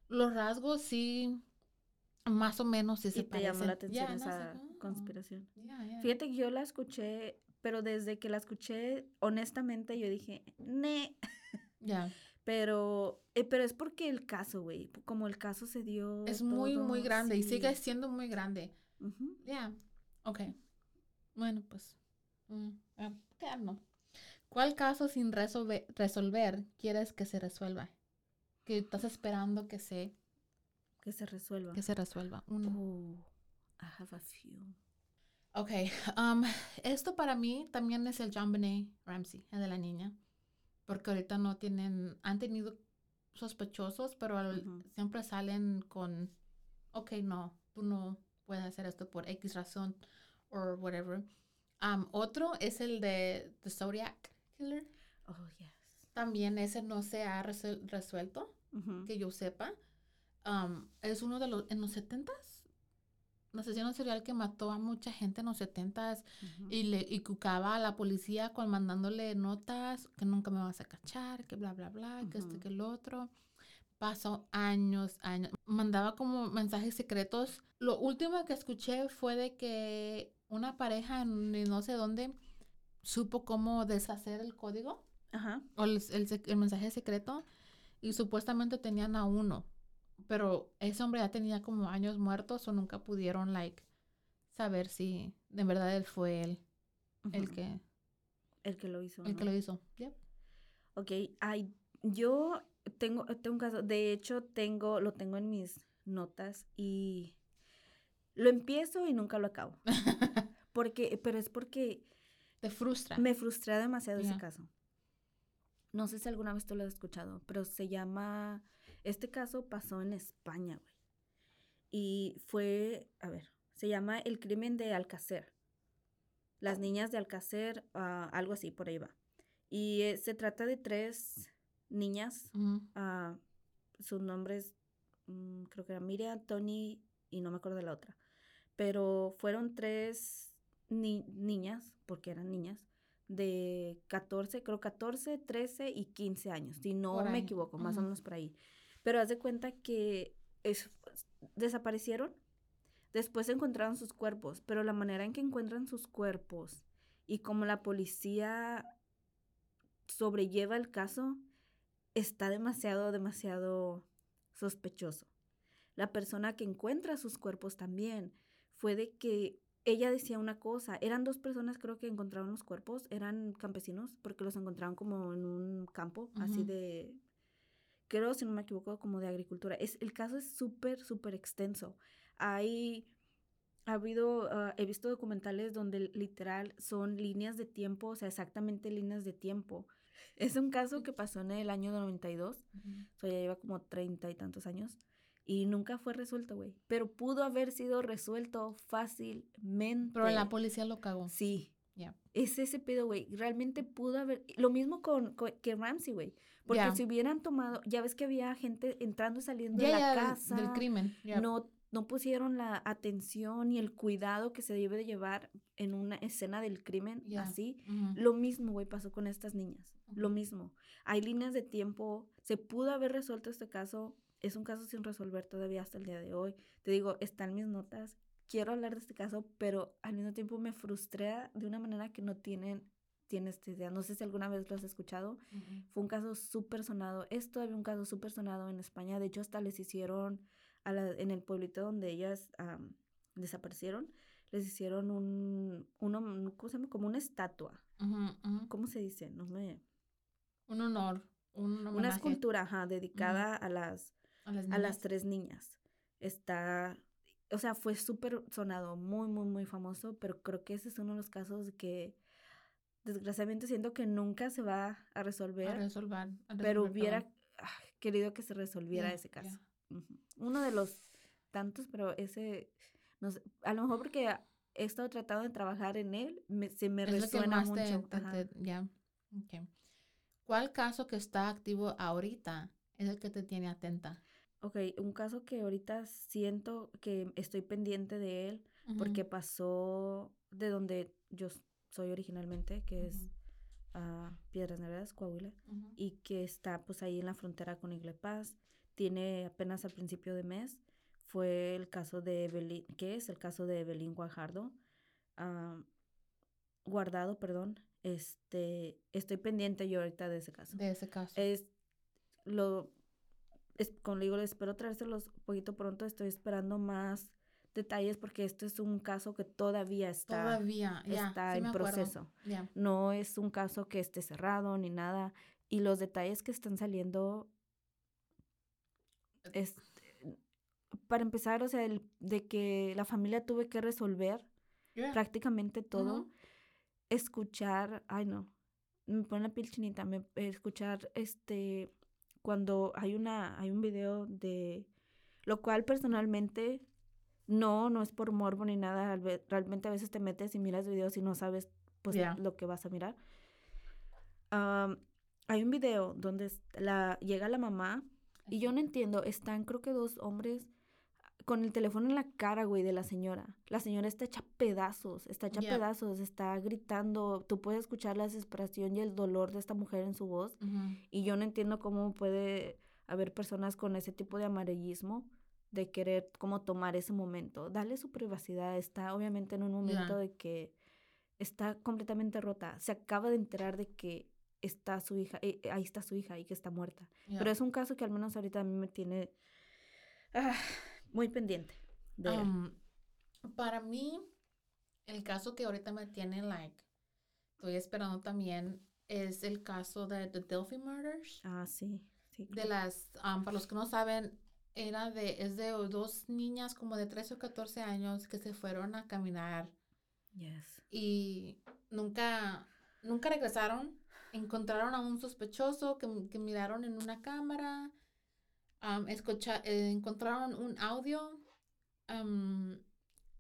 los rasgos sí, más o menos sí se Y te llamó la parecen. atención Ya, no sé, esa oh, conspiración. Fíjate que yo la escuché, pero desde que la escuché, honestamente, yo dije, ne. Ya. Pero, eh, pero es porque el caso, güey, como el caso se dio. Es muy, muy grande y sigue siendo muy grande. Ya, ok. Bueno, pues, mm, ah, ¿qué no? ¿Cuál caso sin resolver, resolver quieres que se resuelva? Que estás esperando que se, Que se resuelva. que se resuelva. Uno. Oh, I have a few. Ok, um, esto para mí también es el John Benet Ramsey, el de la niña. Porque ahorita no tienen, han tenido sospechosos, pero al- siempre salen con, ok, no, tú no puedes hacer esto por X razón o whatever. Um, otro es el de The Zodiac Killer. Oh, yes. También ese no se ha resuel- resuelto, que yo sepa. Um, es uno de los, en los 70s, un asesino serial que mató a mucha gente en los 70s Ujú. y le y cucaba a la policía con mandándole notas que nunca me vas a cachar, que bla, bla, bla, que esto, Ujú. que el otro. Pasó años, años. Mandaba como mensajes secretos. Lo último que escuché fue de que una pareja en no sé dónde supo cómo deshacer el código Ajá. o el, el mensaje secreto y supuestamente tenían a uno. Pero ese hombre ya tenía como años muertos o nunca pudieron, like, saber si de verdad él fue él el que, El que lo hizo. el que lo hizo. Yep. Ok, ay, yo tengo, tengo un caso, de hecho tengo, lo tengo en mis notas y lo empiezo y nunca lo acabo. Porque, pero es porque Te frustra. me frustré demasiado ese caso. No sé si alguna vez tú lo has escuchado, pero se llama, este caso pasó en España, güey. Y fue, a ver, se llama el crimen de Alcácer. Las niñas de Alcácer, ah, algo así, por ahí va. Y eh, se trata de tres niñas, ah, sus nombres, mm, creo que era Miriam, Tony y no me acuerdo de la otra. Pero fueron tres ni- niñas, porque eran niñas, de 14, creo 14, 13 y 15 años, si no me equivoco, más o menos por ahí. Pero haz de cuenta que es- desaparecieron, después encontraron sus cuerpos, pero la manera en que encuentran sus cuerpos y como la policía sobrelleva el caso está demasiado, demasiado sospechoso. La persona que encuentra sus cuerpos también fue de que ella decía una cosa, eran dos personas creo que encontraron los cuerpos, eran campesinos porque los encontraron como en un campo, así de, creo si no me equivoco, como de agricultura. Es, el caso es súper, súper extenso. Hay, ha habido, ah, he visto documentales donde literal son líneas de tiempo, o sea, exactamente líneas de tiempo. Es un caso que pasó en el año 92, Ujú. o sea, ya lleva como treinta y tantos años. Y nunca fue resuelto, güey. Pero pudo haber sido resuelto fácilmente. Pero la policía lo cagó. Sí. Ya. Es ese pedo, güey. Realmente pudo haber. Lo mismo con, con- que Ramsey, güey. Porque si hubieran tomado. Ya ves que había gente entrando y saliendo de la ya, del- casa. del, crimen. No, no pusieron la atención y el cuidado que se debe de llevar en una escena del crimen así. Lo mismo, güey, pasó con estas niñas. Lo mismo. Hay líneas de tiempo. Se pudo haber resuelto este caso es un caso sin resolver todavía hasta el día de hoy. Te digo, están mis notas. Quiero hablar de este caso, pero al mismo tiempo me frustra de una manera que no tienen tienes esta idea. No sé si alguna vez lo has escuchado. Fue un caso súper sonado. Es todavía un caso súper sonado en España. De hecho, hasta les hicieron a la- en el pueblito donde ellas am, desaparecieron, les hicieron un, uno, ¿cómo se llama? Como una estatua. ¿Cómo se dice? No me... Un honor. Un Una escultura, ajá, dedicada a las a las, a las niñas. tres niñas. Está, o sea, fue súper sonado, muy, muy, muy famoso, pero creo que ese es uno de los casos que desgraciadamente siento que nunca se va a resolver, a resolver. a pero hubiera ah, querido que se resolviera ese caso. Uno de los tantos, pero ese, no sé, a lo mejor porque he estado tratando de trabajar en él, me- se me Es lo que resuena más mucho. ya. Ok. ¿Cuál caso que está activo ahorita es el que te tiene atenta? Ok, un caso que ahorita siento que estoy pendiente de él porque pasó de donde yo soy originalmente, que es Piedras Negras, Coahuila, y que está pues ahí en la frontera con Igle Paz. Tiene apenas al principio de mes, fue el caso de Evelyn, ¿qué es? El caso de Evelyn Guajardo, guardado, perdón. Este, estoy pendiente yo ahorita de ese caso. De ese caso. Es lo es, como le digo, espero traérselos un poquito pronto. Estoy esperando más detalles porque esto es un caso que todavía está, Todavía, ya. está sí en proceso. No es un caso que esté cerrado ni nada. Y los detalles que están saliendo es para empezar, o sea, el, de que la familia tuve que resolver prácticamente todo escuchar, ay no, me pone la piel chinita, me, escuchar este, cuando hay una, hay un video de, lo cual personalmente, no, no es por morbo ni nada, realmente a veces te metes y miras videos y no sabes pues lo que vas a mirar. Hay un video donde la, llega la mamá y yo no entiendo, están creo que dos hombres con el teléfono en la cara, güey, de la señora. La señora está hecha pedazos, está hecha Ya. pedazos, está gritando. Tú puedes escuchar la desesperación y el dolor de esta mujer en su voz. Ujú. Y yo no entiendo cómo puede haber personas con ese tipo de amarillismo de querer como tomar ese momento. Dale su privacidad. Está obviamente en un momento Ya. de que está completamente rota. Se acaba de enterar de que está su hija, eh, eh, ahí está su hija y que está muerta. Ya. Pero es un caso que al menos ahorita a mí me tiene ah, muy pendiente. De él. Para mí, el caso que ahorita me tiene, like, estoy esperando también, es el caso de The Delphi Murders. ah, sí. sí De las, um, para los que no saben, era de, es de dos niñas como de 13 o 14 años que se fueron a caminar Yes. y nunca, nunca regresaron. Encontraron a un sospechoso que, que miraron en una cámara. Am, escucha- eh, encontraron un audio.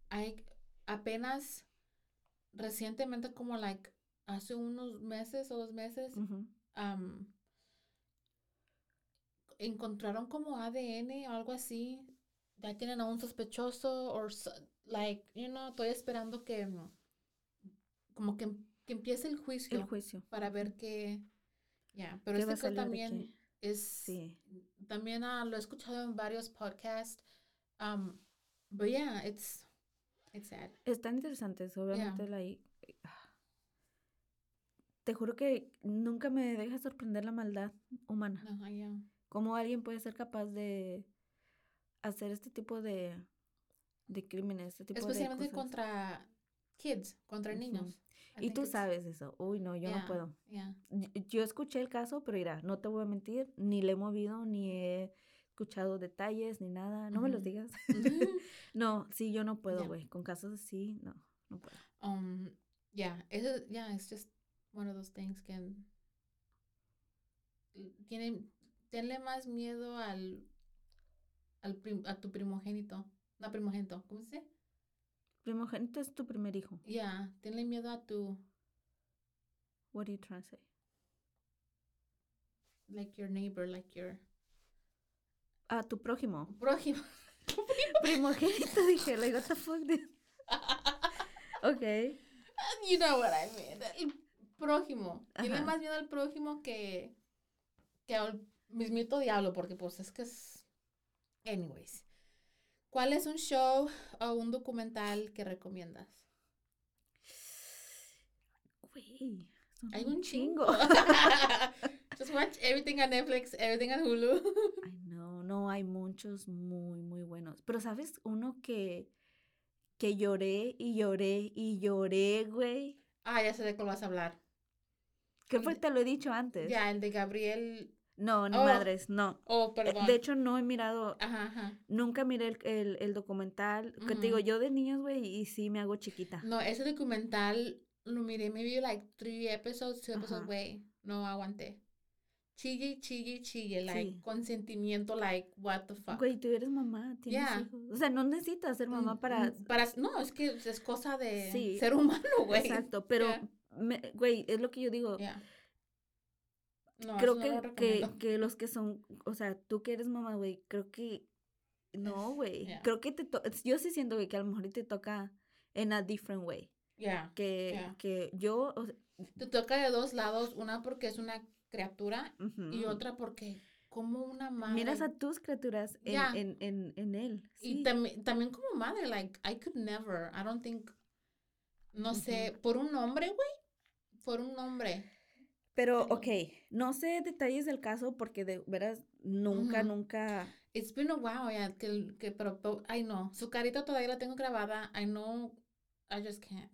hay apenas recientemente, como like hace unos meses o dos meses, encontraron como ADN o algo así. Ya tienen a un sospechoso o like, you know, estoy esperando que mm, como que, que empiece el juicio El juicio. para ver qué ya, pero ¿Qué va este también es Sí. también ah, lo he escuchado en varios podcasts. Um, but yeah, it's it's sad. Están interesantes, obviamente la i- ah. Te juro que nunca me deja sorprender la maldad humana. Ajá, yeah. Cómo alguien puede ser capaz de hacer este tipo de, de crímenes, este tipo Especialmente de cosas. contra kids, contra Ujú. niños. I Y tú sabes eso. Uy, no, yo yeah, no puedo. yeah. Yo escuché el caso, pero mira, no te voy a mentir, ni le he movido, ni he escuchado detalles, ni nada. No me los digas. No, sí, yo no puedo, güey. Con casos así, no, no puedo. Um, yeah, eso, yeah, it's just one of those things que tiene, tenle más miedo al, al prim- a tu primogénito, no primogénito, ¿cómo se dice? Primogénito es tu primer hijo. Yeah, tenle miedo a tu, What are you trying to say? like your neighbor, like your Ah, tu prójimo. prójimo. Primogénito, dije, like, what the fuck, dude? Ok. you know what I mean. El prójimo. Tiene más miedo al prójimo que, que al mismito diablo, porque pues es que es, Anyways, ¿cuál es un show o un documental que recomiendas? Güey, son Hay un chingo. Just watch everything on Netflix, everything on Hulu. Ay, no, no, hay muchos muy, muy buenos. Pero, ¿sabes? Uno que, que lloré y lloré y lloré, güey. ah, ya sé de cuál vas a hablar. Que fue, de- te lo he dicho antes. Ya, el de Gabriel. No, ni Oh. madres, no. Oh, Eh, perdón. De hecho, no he mirado, Ajá, ajá. nunca miré el, el, el documental. Que te digo, yo de niños, güey, y sí me hago chiquita. No, ese documental lo miré, maybe like three episodes, two episodes, güey. No aguanté. Chille, chille, chille, like Sí. consentimiento, like what the fuck. Güey, tú eres mamá, tienes Yeah. hijos. O sea, no necesitas ser mamá Mm, para... mm, para no, es que es cosa de Sí. ser humano, güey. Exacto, pero, Yeah. güey, es lo que yo digo. Yeah. No, creo no que, que, que los que son, o sea, tú que eres mamá, güey, creo que, no, güey, yeah. creo que te, to- yo sí siento, güey, que a lo mejor te toca en a different way, Yeah. que, Yeah. que yo, o sea, Te toca de dos lados, una porque es una criatura y otra porque como una madre. miras a tus criaturas en, en, en, en él, Y también, también como madre, like, I could never, I don't think, no sé, por un hombre, güey, por un hombre. Pero, ok, no sé detalles del caso porque de veras, nunca, nunca, It's been a while, yeah, que, que, pero, I know, su carita todavía la tengo grabada, I know, I just can't.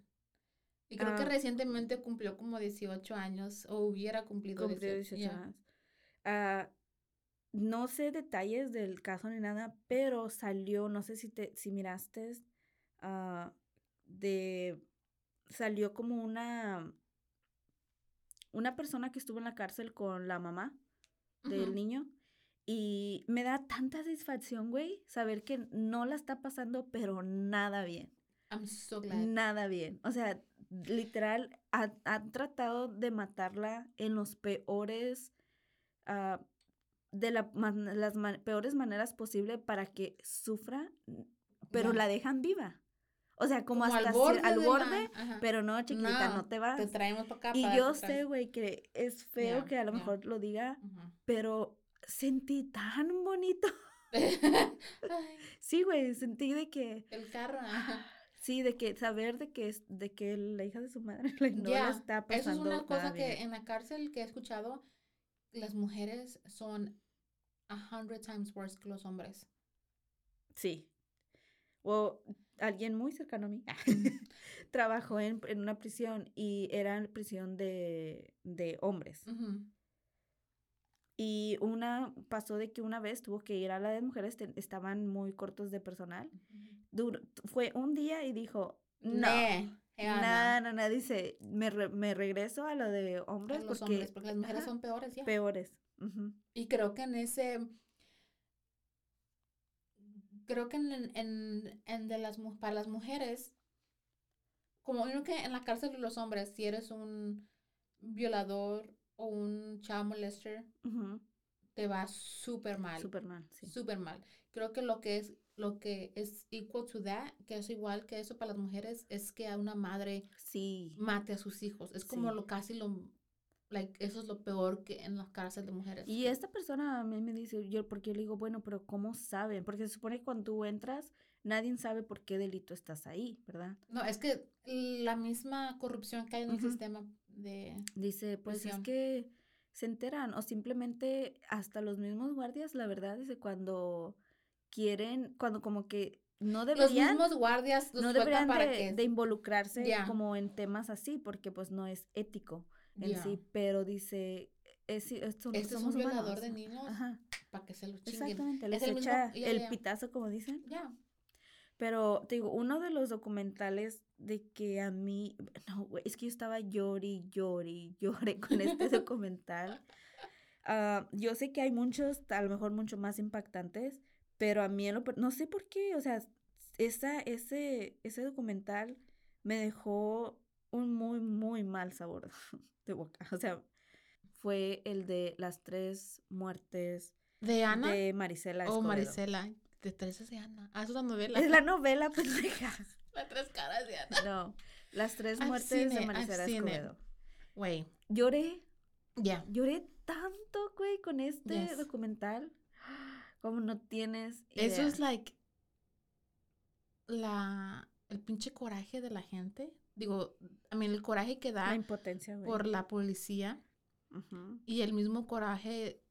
Y creo que Ah. recientemente cumplió como 18 años, o hubiera cumplido cumplió 18, 18 yeah. años. Ah, no sé detalles del caso ni nada, pero salió, no sé si te, si miraste, ah, de, salió como una, una persona que estuvo en la cárcel con la mamá del niño. Y me da tanta satisfacción, güey, saber que no la está pasando, pero nada bien. I'm so glad. Nada bien. O sea, literal, ha- han tratado de matarla en los peores, ah, de la man- las peores maneras posible para que sufra, pero la dejan viva. O sea, como, Como hasta al borde, al de borde, la- ajá. pero no, chiquita, no, No, te vas. Te traemos para acá. Y para yo sé, güey, que es feo que a lo mejor lo diga, pero sentí tan bonito. Sí, güey, sentí de que, el carro. ajá. sí, de que saber de que es, de que la hija de su madre like, no la está Eso es pasando una cosa que en la cárcel que he escuchado, las mujeres son a hundred times worse que los hombres. Sí. O alguien muy cercano a mí trabajó en, en una prisión y era prisión de, de hombres. Ujú. Y una pasó de que una vez tuvo que ir a la de mujeres, te- estaban muy cortos de personal. Duró- fue un día y dijo, no, hell no, no, no, dice, me, re- me regreso a lo de hombres A los porque, hombres, porque las mujeres ajá, son peores ya. peores. Ujú. Y creo que en ese, creo que en, en, en de las, mu- para las mujeres, como uno que en la cárcel de los hombres, si eres un violador o un child molester, te va súper mal. Superman, sí. Súper mal. Creo que lo que es, lo que es equal to that, que es igual que eso para las mujeres, es que a una madre Sí. mate a sus hijos. Es como Sí. lo casi lo, like, eso es lo peor que en las cárceles de mujeres. Y esta persona a mí me dice, yo, porque yo le digo, bueno, pero ¿cómo saben? Porque se supone que cuando tú entras, nadie sabe por qué delito estás ahí, ¿verdad? No, es que la misma corrupción que hay en el sistema de... Dice, pues Prisión. es que se enteran o simplemente hasta los mismos guardias, la verdad, dice, cuando quieren, cuando como que no Los deberían, mismos guardias los no deberían para de, que... de involucrarse como en temas así, porque pues no es ético en Ya. sí, pero dice, es, esto, Este es un somos violador humanos. de niños para que se lo chinguen. exactamente, les el mismo- echa ya, el pitazo, como dicen. Ya. Pero te digo, uno de los documentales de que a mí, no, es que yo estaba llori, llori, lloré con este documental. Ah, yo sé que hay muchos, a lo mejor mucho más impactantes, pero a mí en lo no sé por qué, o sea, esa, ese, ese documental me dejó un muy, muy mal sabor de boca. O sea, fue el de las tres muertes ¿De Ana? de Marisela o Escobedo. Marisela. De tres de Ana. Ah, es una novela. Es la novela, pendeja. Las tres caras de Ana. No, las tres I've muertes de I've Marisela seen it. Escobedo. Güey. Lloré, Ya. lloré tanto, güey, con este Yes. documental. Como no tienes Eso idea. es like la el pinche coraje de la gente. Digo, a mí el coraje que la da impotencia, güey. por la policía y el mismo coraje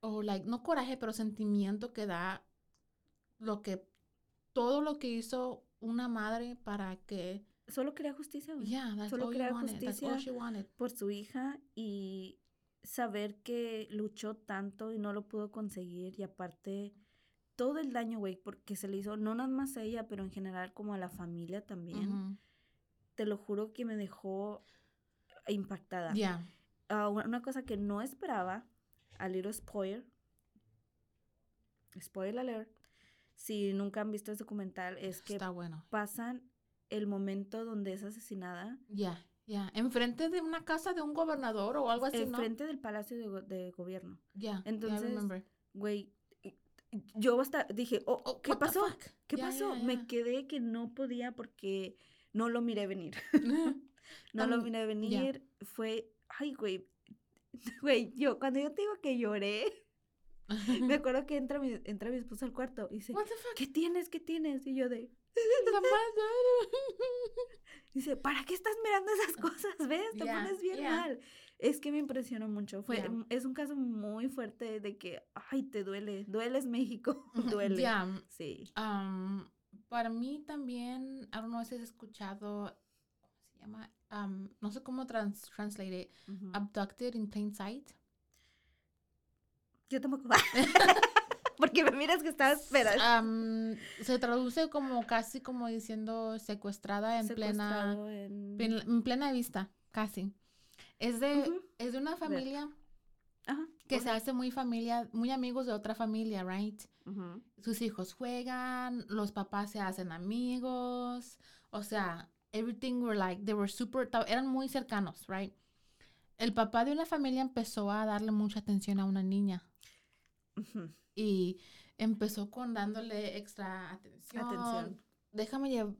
o like no coraje, pero sentimiento que da lo que todo lo que hizo una madre para que Solo quería justicia, güey. yeah, that's Solo all you quería wanted. That's all justicia. she wanted. Por su hija y saber que luchó tanto y no lo pudo conseguir. Y aparte, todo el daño, güey, porque se le hizo, no nada más a ella, pero en general como a la familia también. Te lo juro que me dejó impactada. Yeah. Ah, una cosa que no esperaba, a little spoiler, spoiler alert, si nunca han visto ese documental, es que Está bueno. pasan el momento donde es asesinada Ya, ya. Enfrente de una casa de un gobernador o algo así, ¿no? enfrente del Palacio de, Go- de Gobierno. Ya. Entonces, I remember. Güey, yo hasta dije, oh, Oh, ¿qué pasó? ¿Qué pasó? Me quedé que no podía porque no lo miré venir. no lo miré venir. Fue, ay, güey. Güey, yo, cuando yo te digo que lloré, me acuerdo que entra mi, entra mi esposo al cuarto y dice, What the fuck? ¿qué tienes? ¿Qué tienes? Y yo de, La dice, ¿para qué estás mirando esas cosas? ¿Ves? Te pones bien mal. Es que me impresionó mucho. Fue, Yeah. Es un caso muy fuerte de que, ay, te duele. Dueles México. duele. Ya, Sí. um, para mí también, I don't know si has escuchado, ¿cómo se llama? Um, no sé cómo trans translate it. Abducted in plain sight. Yo tampoco. Porque me miras que estás, espera. Um, se traduce como casi como diciendo secuestrada en plena secuestrado en... en, en plena vista, casi. Es de, es de una familia Ajá. que se hace muy familia, muy amigos de otra familia, right? Sus hijos juegan, los papás se hacen amigos, o sea, everything were like, they were super, eran muy cercanos, right? El papá de una familia empezó a darle mucha atención a una niña y empezó con dándole extra atención. Atención. Déjame llevar,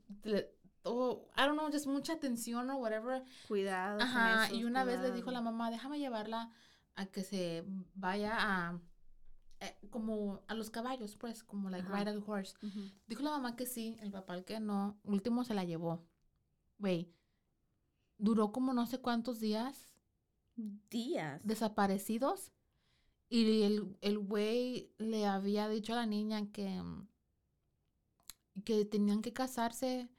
o I don't know, just mucha atención o whatever. Cuidado. Ajá, eso, y una vez le dijo la cuidado. mamá, déjame llevarla a que se vaya a, eh, como a los caballos, pues, como like Ajá. ride a horse. Dijo la mamá que sí, el papá el que no. Último se la llevó. Güey, duró como no sé cuántos días Días. desaparecidos. Y el, el güey le había dicho a la niña que, que tenían que casarse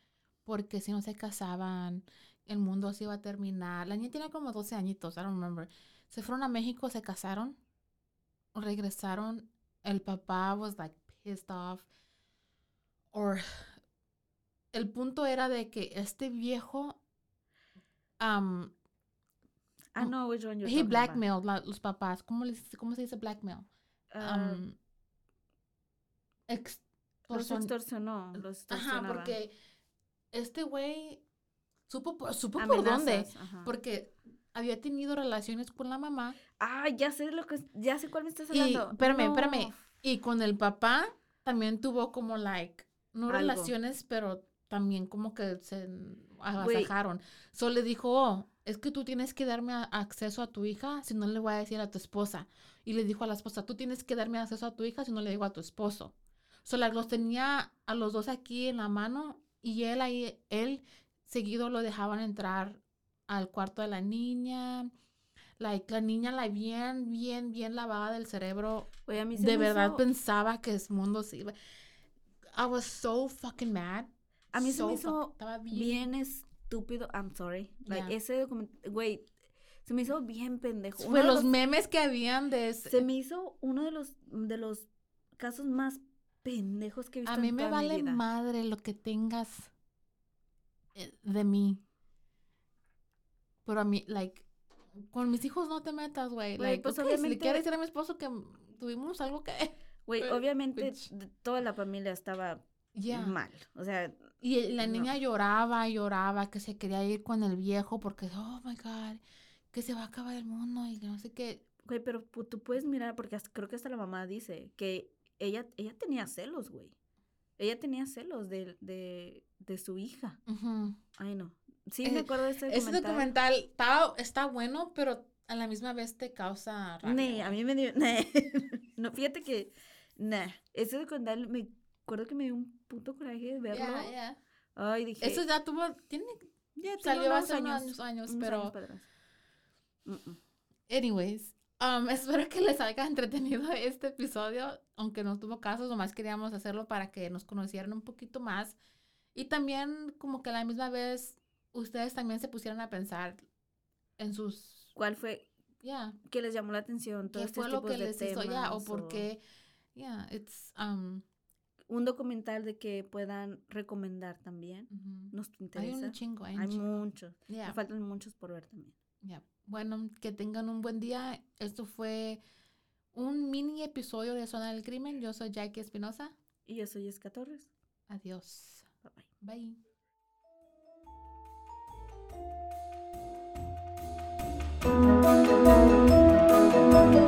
porque si no se casaban, el mundo se iba a terminar. La niña tiene como 12 añitos, I don't remember. Se fueron a México, se casaron, regresaron. El papá was like pissed off. Or el punto era de que este viejo um, I know which one you're He talking about. blackmailed la- los papás. ¿Cómo, les- ¿Cómo se dice blackmail? Ah, Um, los extorsion- extorsionó. Los Ajá, extorsionaba. porque este güey supo, por- supo por dónde. Ajá. Porque había tenido relaciones con la mamá Ah, ya sé lo que ya sé cuál me estás y, hablando. espérame, espérame, No. y con el papá también tuvo como like, no Algo. relaciones, pero también como que se agasajaron. Solo le dijo, oh, es que tú tienes que darme a- acceso a tu hija, si no le voy a decir a tu esposa. Y le dijo a la esposa, tú tienes que darme acceso a tu hija, si no le digo a tu esposo. Solo los tenía a los dos aquí en la mano y él ahí, él seguido lo dejaban entrar al cuarto de la niña. Like, la niña la bien, bien, bien lavada del cerebro. Güey, a mí se De me verdad hizo- pensaba que el mundo se iba. I was so fucking mad. A mí se me So hizo estaba bien estúpido. I'm sorry. Like, Ya. ese documento, güey, se me hizo bien pendejo. Uno Fue de los los- memes que habían de ese- se me hizo uno de los de los casos más pendejos que he visto A mí en me mi vale vida. madre lo que tengas eh, de mí. Pero a mí, like, con mis hijos no te metas, güey. Like, pues, ok, si le obviamente- decir a mi esposo que tuvimos algo que... Güey, obviamente bitch. toda la familia estaba mal. O sea, Y la No. niña lloraba, lloraba, que se quería ir con el viejo porque, oh my God, que se va a acabar el mundo y que no sé qué. güey, pero tú puedes mirar porque creo que hasta la mamá dice que ella ella tenía celos, güey. Ella tenía celos de, de, de su hija. Ay, no. Sí, Eh, me acuerdo de ese Ese documental. documental está, está bueno, pero a la misma vez te causa rabia. Nee, a mí me dio. nee. no, fíjate que Nah, ese documental me acuerdo que me dio un puto coraje de verlo. Yeah, yeah. Ay, dije. Eso ya tuvo, tiene, ya salió hace unos años, años, unos pero años. Mm, mm. anyways, um, espero que les haya entretenido este episodio, aunque no tuvo casos, nomás queríamos hacerlo para que nos conocieran un poquito más y también como que a la misma vez ustedes también se pusieran a pensar en sus, ¿Cuál fue yeah, que les llamó la atención? Todos qué estos fue lo que de les hizo, ya, o temas, por qué, yeah, it's, um, Un documental de que puedan recomendar también. ujú. Nos hay interesa. un chingo, hay un Hay chingo. muchos. Yeah. Me faltan muchos por ver también. Ya. Bueno, que tengan un buen día. Esto fue un mini episodio de Zona del Crimen. Yo soy Jackie Espinosa. Y yo soy Esca Torres. Adiós. Bye bye. Bye.